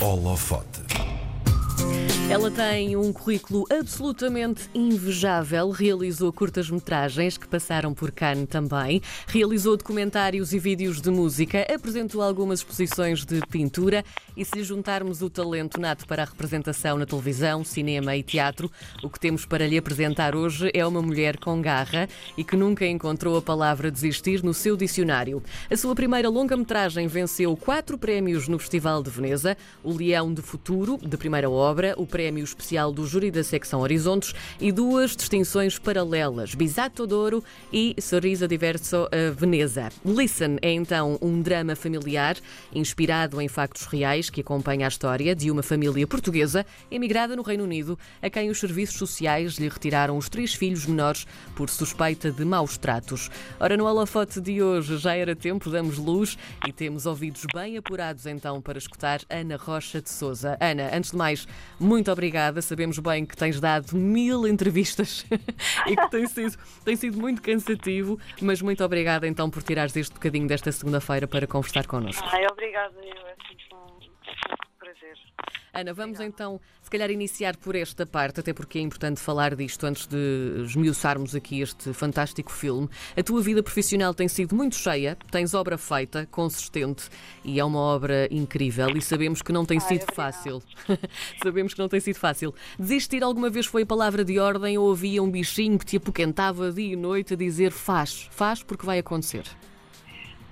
Holofote. Ela tem um currículo absolutamente invejável. Realizou curtas-metragens que passaram por Cannes também. Realizou documentários e vídeos de música. Apresentou algumas exposições de pintura. E se juntarmos o talento nato para a representação na televisão, cinema e teatro, o que temos para lhe apresentar hoje é uma mulher com garra e que nunca encontrou a palavra desistir no seu dicionário. A sua primeira longa-metragem venceu quatro prémios no Festival de Veneza: o Leão de Futuro, de primeira obra, o Prémio Especial do Júri da Secção Horizontes e duas distinções paralelas, Bisato d'Oro e Sorriso Diverso Veneza. Listen é então um drama familiar inspirado em factos reais que acompanha a história de uma família portuguesa emigrada no Reino Unido, a quem os serviços sociais lhe retiraram os três filhos menores por suspeita de maus tratos. Ora, no holofote de hoje já era tempo, damos luz e temos ouvidos bem apurados então para escutar Ana Rocha de Souza. Ana, antes de mais, muito obrigada. Sabemos bem que tens dado mil entrevistas e que tem sido, tem sido muito cansativo, mas muito obrigada então por tirares este bocadinho desta segunda-feira para conversar connosco. Ai, obrigada, eu é Ana, vamos então, se calhar, iniciar por esta parte, até porque é importante falar disto antes de esmiuçarmos aqui este fantástico filme. A tua vida profissional tem sido muito cheia, tens obra feita, consistente, e é uma obra incrível, e sabemos que não tem Ai, sido fácil. sabemos que não tem sido fácil. Desistir alguma vez foi a palavra de ordem ou havia um bichinho que te apoquentava dia e noite a dizer faz, faz porque vai acontecer?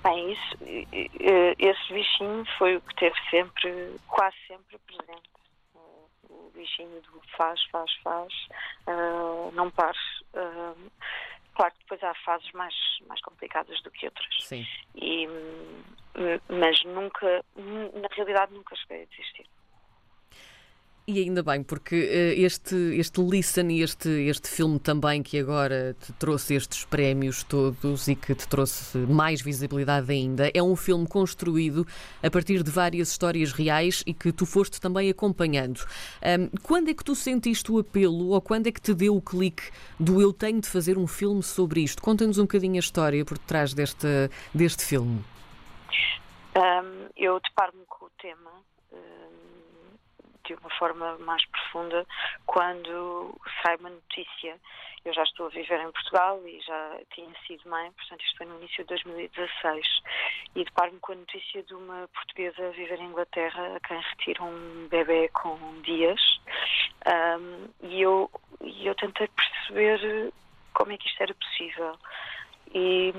Bem, isso, esse bichinho foi o que teve sempre, quase sempre presente. O- O bichinho do faz, faz, faz, ah, não pares. Ah, claro que depois há fases mais, mais complicadas do que outras. Sim. E, hum, mas nunca, na realidade, nunca cheguei a desistir. E ainda bem, porque eh, este, este Listen e este, este filme também que agora te trouxe estes prémios todos e que te trouxe mais visibilidade ainda, é um filme construído a partir de várias histórias reais e que tu foste também acompanhando. Ahm, quando é que tu sentiste o apelo ou quando é que te deu o clique do eu tenho de fazer um filme sobre isto? Conta-nos um bocadinho a história por trás deste, deste filme. Hum, eu deparo-me com o tema hum, de uma forma mais profunda quando sai uma notícia. Eu já estou a viver em Portugal e já tinha sido mãe, portanto isto foi no início de 2016, e deparo-me com a notícia de uma portuguesa a viver em Inglaterra a quem retiram um bebê com dias. Hum, e eu, eu tentei perceber como é que isto era possível e,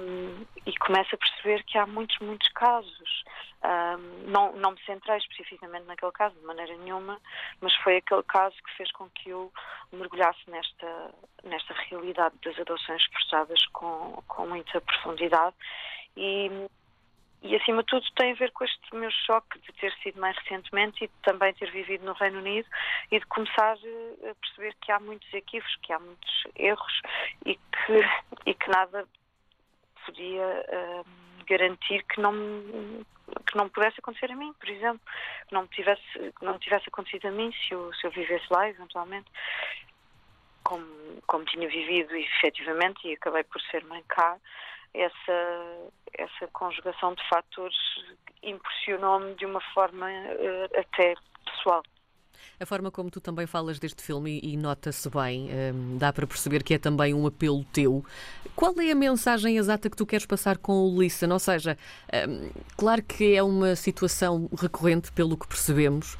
e começo a perceber que há muitos, muitos casos. Ahm, não, não me centrei especificamente naquele caso, de maneira nenhuma, mas foi aquele caso que fez com que eu mergulhasse nesta, nesta realidade das adoções forçadas com, com muita profundidade. E, e, acima de tudo, tem a ver com este meu choque de ter sido mãe recentemente e de também ter vivido no Reino Unido e de começar eh, a perceber que há muitos equívocos, que há muitos erros e que, e que nada podia eh, garantir que não que não pudesse acontecer a mim, por exemplo, que não tivesse que não tivesse acontecido a mim se eu, se eu vivesse lá eventualmente como, como tinha vivido efetivamente e acabei por ser mãe cá essa essa conjugação de fatores impressionou-me de uma forma eh, até pessoal A forma como tu também falas deste filme e, e nota-se bem, hum, dá para perceber que é também um apelo teu. Qual é a mensagem exata que tu queres passar com o Listen? Ou seja, hum, claro que é uma situação recorrente, pelo que percebemos,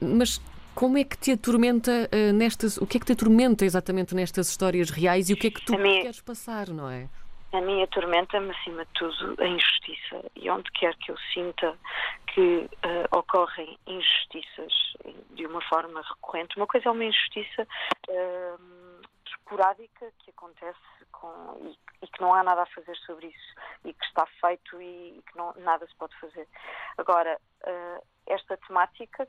hum, mas como é que te atormenta uh, nestas. O que é que te atormenta exatamente nestas histórias reais e o que é que tu A mim- queres passar, não é? A mim atormenta-me, acima de tudo, a injustiça. E onde quer que eu sinta que eh, ocorrem injustiças uma forma recorrente, uma coisa é uma injustiça eh, esporádica que acontece com, e, e que não há nada a fazer sobre isso e que está feito e, e que não, nada se pode fazer. Agora, eh, esta temática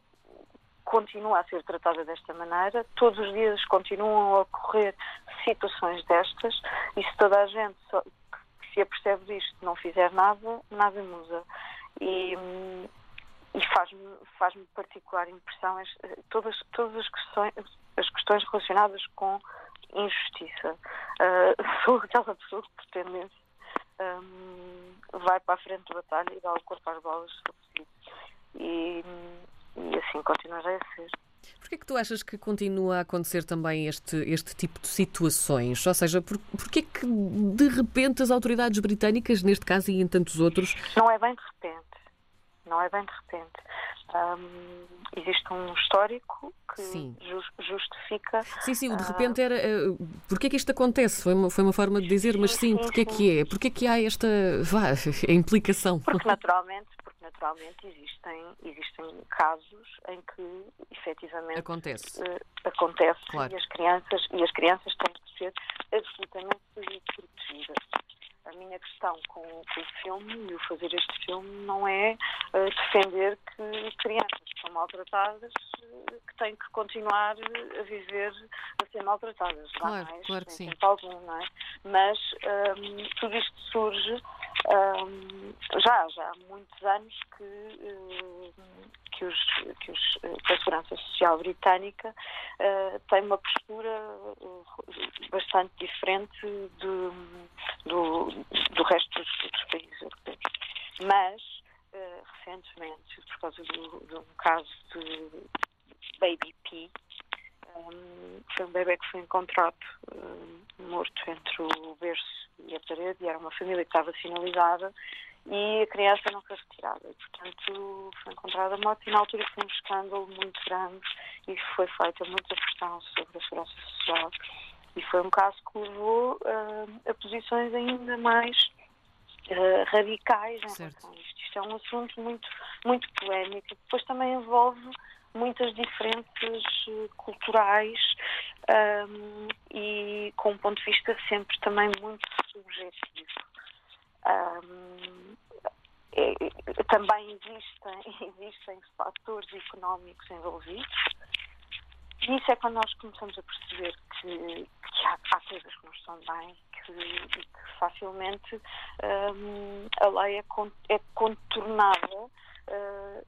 continua a ser tratada desta maneira, todos os dias continuam a ocorrer situações destas e se toda a gente só, que se apercebe disto não fizer nada, nada muda. E, hum, e faz-me faz particular impressão as- todas, todas as, questões, as questões relacionadas com injustiça. Ah, sou aquela pessoa que por tendência hum, vai para a frente da batalha e dá o corpo às balas se preciso. E, e assim continuarei a ser. Porquê é que tu achas que continua a acontecer também este, este tipo de situações? Ou seja, por, porquê é que de repente as autoridades britânicas, neste caso e em tantos outros... Não é bem de repente. Não é bem de repente. Um, existe um histórico que justifica. Sim, sim, de repente era. Uh, porquê é que isto acontece? Foi uma, foi uma forma de dizer, mas sim, porquê é que é? Porquê é que há esta vá, implicação? Porque naturalmente, porque naturalmente existem, existem casos em que efetivamente acontece, uh, acontece claro. e, as crianças, e as crianças têm que ser absolutamente protegidas a minha questão com, com, o filme e o fazer este filme não é uh, defender que crianças que são maltratadas uh, que têm que continuar a viver a ser maltratadas. Claro, mais, claro que sim. Algum, não é? Mas um, ehm, tudo isto surge já, já há muitos anos que, uh, que, os, que, os, que a Segurança Social Britânica tem uma postura bastante diferente do, do, do resto dos, dos países europeus. Mas, recentemente, por causa de um caso de Baby P, um, foi um bebê que foi encontrado um, morto entre o berço e a parede, e era uma família que estava sinalizada, e a criança não foi retirada. E, portanto, foi encontrada morta, e na altura foi um escândalo muito grande, e foi feita muita pressão sobre a segurança social e foi um caso que levou uh, a posições ainda mais uh, radicais em relação a isto. Isto é um assunto muito, muito polémico. Depois também envolve muitas diferenças uh, culturais um, e com um ponto de vista sempre também muito subjetivo. Um, é, também existem, existem fatores económicos envolvidos e isso é quando nós começamos a perceber que, que há, há, coisas que não estão bem que, que facilmente um, a lei é, é contornada uh,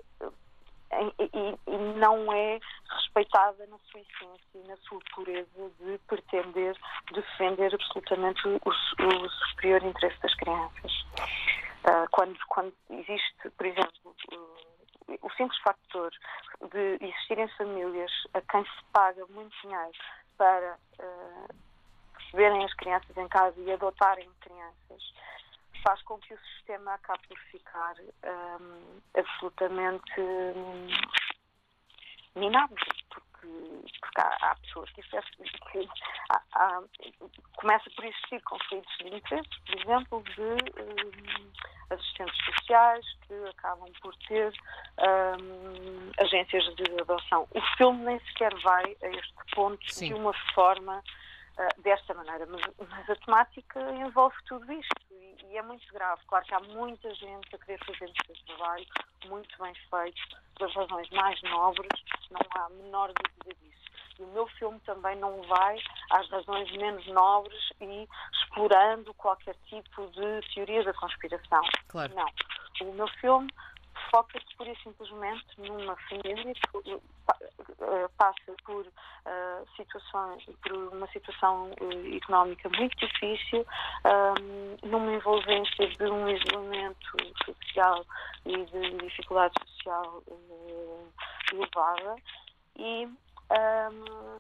e, e, não é respeitada na sua essência e na sua pureza de pretender defender absolutamente o, o superior interesse das crianças. Uh, quando, quando existe, por exemplo, o simples factor de existirem famílias a quem se paga muito dinheiro para uh, receberem as crianças em casa e adotarem crianças faz com que o sistema acabe por ficar um, absolutamente um, minado, porque, porque há, há, pessoas que, que há, há, começa por existir conflitos de interesse, por exemplo, de um, assistentes sociais que acabam por ter um, agências de adoção. O filme nem sequer vai a este ponto Sim. de uma forma uh, desta maneira, mas, mas, a temática envolve tudo isto e, é muito grave. Claro que há muita gente a querer fazer o seu trabalho muito bem feito, pelas razões mais nobres, não há a menor dúvida disso. E o meu filme também não vai às razões menos nobres e explorando qualquer tipo de teoria da conspiração. Claro. Não. O meu filme foca-se pura e simplesmente numa família que uh, passa por por uma situação uh, económica muito difícil, numa envolvência de um isolamento social e de dificuldade social elevada e um,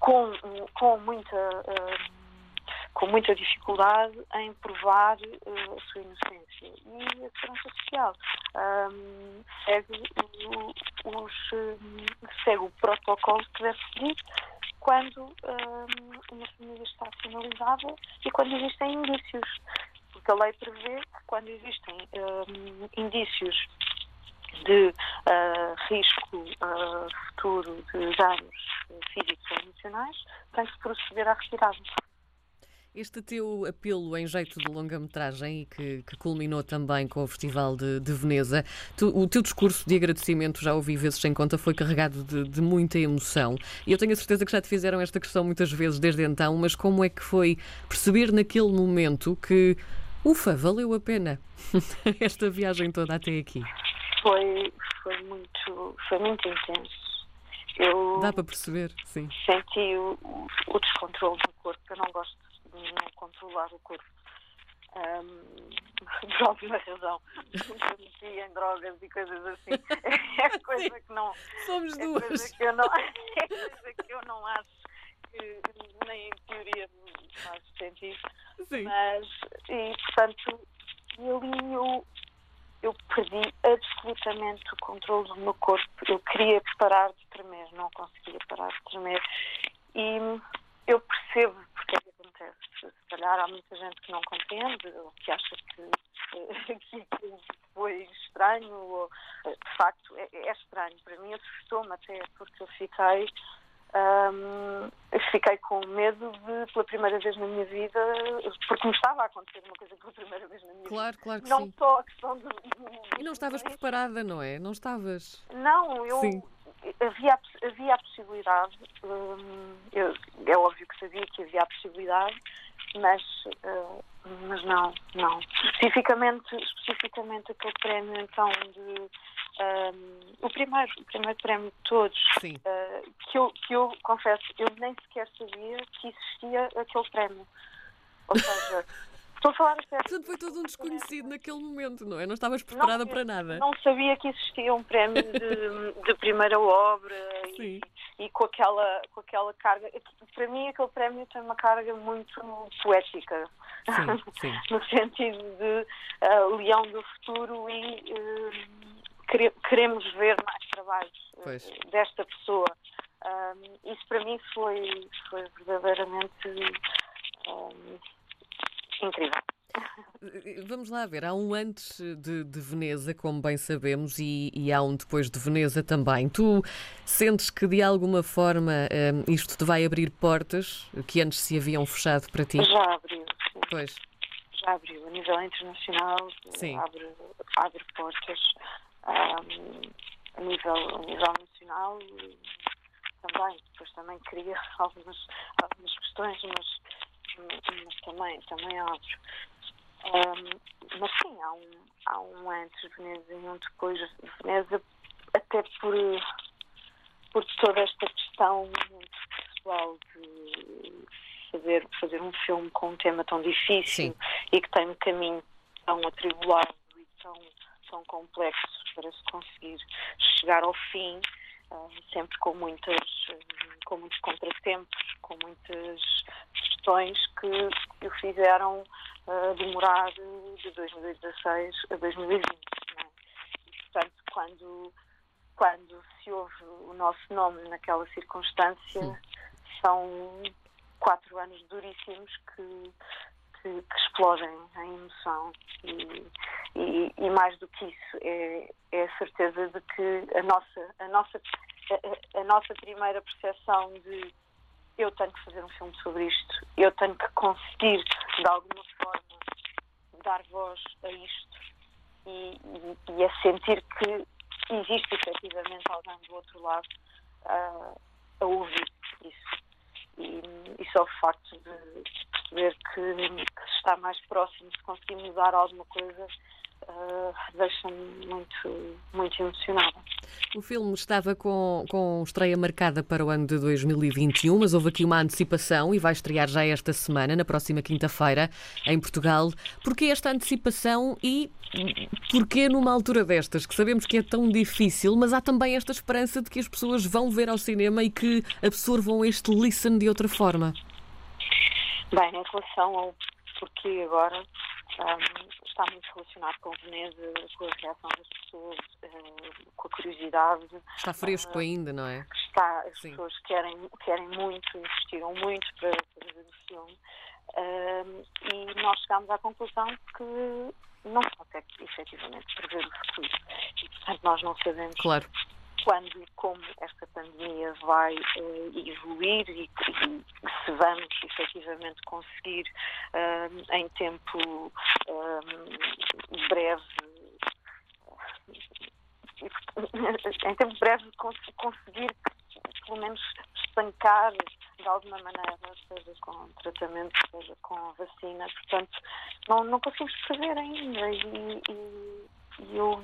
com, com muita um, com muita dificuldade em provar uh, a sua inocência. E a Segurança Social um, segue, o, os, segue o protocolo que deve seguir quando um, uma família está sinalizada e quando existem indícios. Porque a lei prevê que quando existem um, indícios de uh, risco uh, futuro de danos físicos ou emocionais, tem que proceder à retirada. Este teu apelo em jeito de longa-metragem e que, que, culminou também com o Festival de, de Veneza, tu, o teu discurso de agradecimento, já ouvi vezes sem conta, foi carregado de, de, muita emoção. E eu tenho a certeza que já te fizeram esta questão muitas vezes desde então, mas como é que foi perceber naquele momento que, ufa, valeu a pena esta viagem toda até aqui? Foi, foi, muito, foi muito intenso. Eu Dá para perceber, sim. Senti o, o descontrole do corpo. Eu não gosto de controlar o corpo. Um, por alguma razão, me em drogas e coisas assim. É coisa que não. Somos é duas. Coisa que eu não, é coisa que eu não acho que nem em teoria faz sentido. Sim. Mas, e portanto, ali eu, eu perdi absolutamente o controle do meu corpo. Eu queria parar de tremer, não conseguia parar de tremer. E eu percebo porque é que acontece. Se calhar há muita gente que não compreende ou que acha que, que foi estranho ou de facto é, é estranho. Para mim assustou-me até porque eu fiquei fiquei com medo de, pela primeira vez na minha vida, porque me estava a acontecer uma coisa pela primeira vez na minha claro, vida. Claro, que não sim. só a questão de. E não estavas preparada, não é? Não estavas. Não, eu. Sim. Havia, havia a possibilidade, hum, eu, é óbvio que sabia que havia a possibilidade, mas, uh, mas não, não. Especificamente, especificamente aquele prémio então de um, o primeiro, o primeiro prémio de todos, uh, que, eu, que eu confesso, eu nem sequer sabia que existia aquele prémio. Ou seja, estou a falar sério. Portanto, foi todo um desconhecido naquele momento, não é? Não estavas preparada não, para nada. Não sabia que existia um prémio de, de primeira obra e, e, com, aquela, com aquela carga. Para mim, aquele prémio tem uma carga muito poética. Sim, sim. no sentido de uh, leão do futuro e. Uh, queremos ver mais trabalhos pois. desta pessoa. Um, isso para mim foi, foi verdadeiramente um, incrível. Vamos lá ver, há um antes de, de Veneza, como bem sabemos, e, e, há um depois de Veneza também. Tu sentes que de alguma forma um, isto te vai abrir portas que antes se haviam fechado para ti? Já abriu. Pois. Já abriu. A nível internacional, sim. Abre, abre portas um, a, nível, a nível nacional também, depois também cria algumas, algumas questões, mas, mas também, também abre. Um, mas sim, há um, há um antes de Veneza e um depois de Veneza, até por, por toda esta questão muito pessoal de fazer, fazer um filme com um tema tão difícil sim. e que tem um caminho tão atribulado e tão, tão complexo para se conseguir chegar ao fim, uh, sempre com muitas com muitos contratempos, com muitas questões que, o fizeram uh, demorar de 2016 a 2020. É? E, portanto, quando, quando se ouve o nosso nome naquela circunstância, Sim. são quatro anos duríssimos que, que, que explodem em emoção e, e, e, mais do que isso é, é, a certeza de que a nossa a nossa a, a, nossa primeira percepção de eu tenho que fazer um filme sobre isto eu tenho que conseguir de alguma forma dar voz a isto e, e a sentir que existe efetivamente alguém do outro lado uh, a ouvir isso e, e só o facto de perceber que, que, se está mais próximo, se conseguir mudar alguma coisa, uh, deixa-me muito, muito emocionada. O filme estava com, com estreia marcada para o ano de 2021, mas houve aqui uma antecipação e vai estrear já esta semana, na próxima quinta-feira, em Portugal. Porquê esta antecipação e porquê numa altura destas, que sabemos que é tão difícil, mas há também esta esperança de que as pessoas vão ver ao cinema e que absorvam este listen de outra forma? Bem, em relação ao porquê agora, um, está muito relacionado com Veneza, com a reação das pessoas, uh, com a curiosidade. Está fresco uh, ainda, não é? Está, as Sim. pessoas querem, querem muito, investiram muito para fazer o filme. Uh, e nós chegámos à conclusão que não se consegue efetivamente prever o futuro. E, portanto, nós não sabemos claro quando e como esta pandemia vai uh, evoluir e, e, se vamos efetivamente conseguir uh, em tempo breve em tempo breve cons conseguir pelo menos estancar de alguma maneira, seja com tratamento, seja com vacina, portanto não, não conseguimos prever ainda e, e, e eu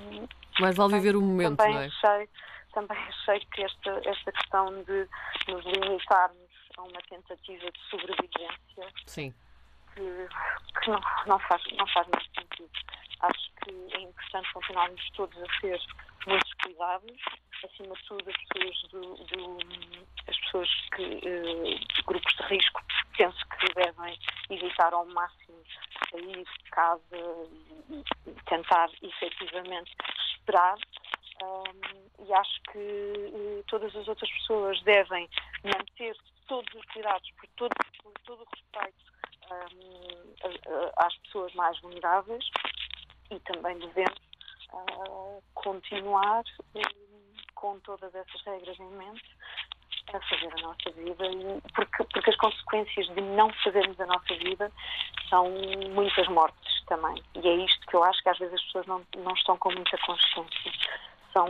mais vale viver o momento, também não é? Achei, também achei que esta, esta questão de nos limitarmos a uma tentativa de sobrevivência Sim. que, que não, não, faz, não faz mais sentido. Acho que é importante continuarmos todos a ser muito cuidados, acima de tudo as pessoas do, do as pessoas que uh, grupos de risco penso que devem evitar ao máximo sair de casa e tentar efetivamente esperar e acho que uh, todas as outras pessoas devem manter todos os cuidados por todo, por todo o respeito um, às pessoas mais vulneráveis e também devemos uh, continuar um, com todas essas regras em mente a fazer a nossa vida porque, porque as consequências de não fazermos a nossa vida são muitas mortes também. E é isto que eu acho que às vezes as pessoas não, não estão com muita consciência são,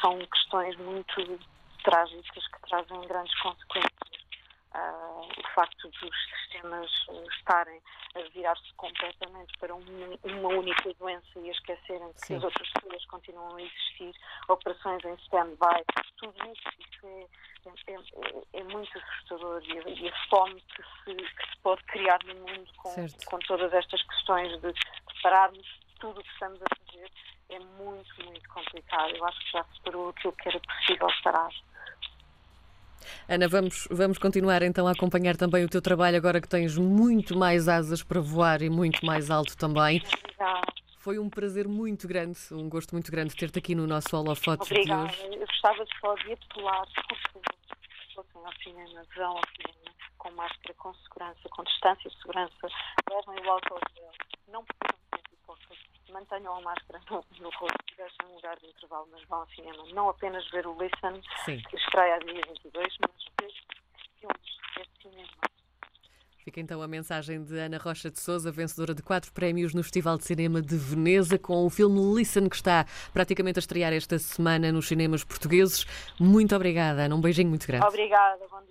são questões muito trágicas que trazem grandes consequências. Uh, o facto dos sistemas estarem a virar-se completamente para um, uma única doença e a esquecerem que as outras pessoas continuam a existir, operações em stand-by, tudo isso, isso é, é, é, é, muito assustador e a, e a fome que se, que se, pode criar no mundo com, com todas estas questões de, de pararmos tudo o que estamos a fazer é muito, muito complicado. Eu acho que já superou aquilo que era possível parar. Ana, vamos, vamos continuar então a acompanhar também o teu trabalho agora que tens muito mais asas para voar e muito mais alto também. Obrigada. Foi um prazer muito grande, um gosto muito grande ter-te aqui no nosso holofote Obrigada. de hoje. Eu gostava só de apelar, se fossem ao cinema, vão ao cinema, com máscara, com segurança, com distância de segurança, levem o álcool gel, não mantenham a máscara no, no rosto, deixem um lugar de intervalo, mas vão ao cinema. Não apenas ver o Listen, Sim. que estreia a dia 22, mas ver filmes, ver cinema. Fica então a mensagem de Ana Rocha de Souza, vencedora de quatro prémios no Festival de Cinema de Veneza, com o filme Listen, que está praticamente a estrear esta semana nos cinemas portugueses. Muito obrigada, Ana. Um beijinho muito grande. Obrigada, bom dia.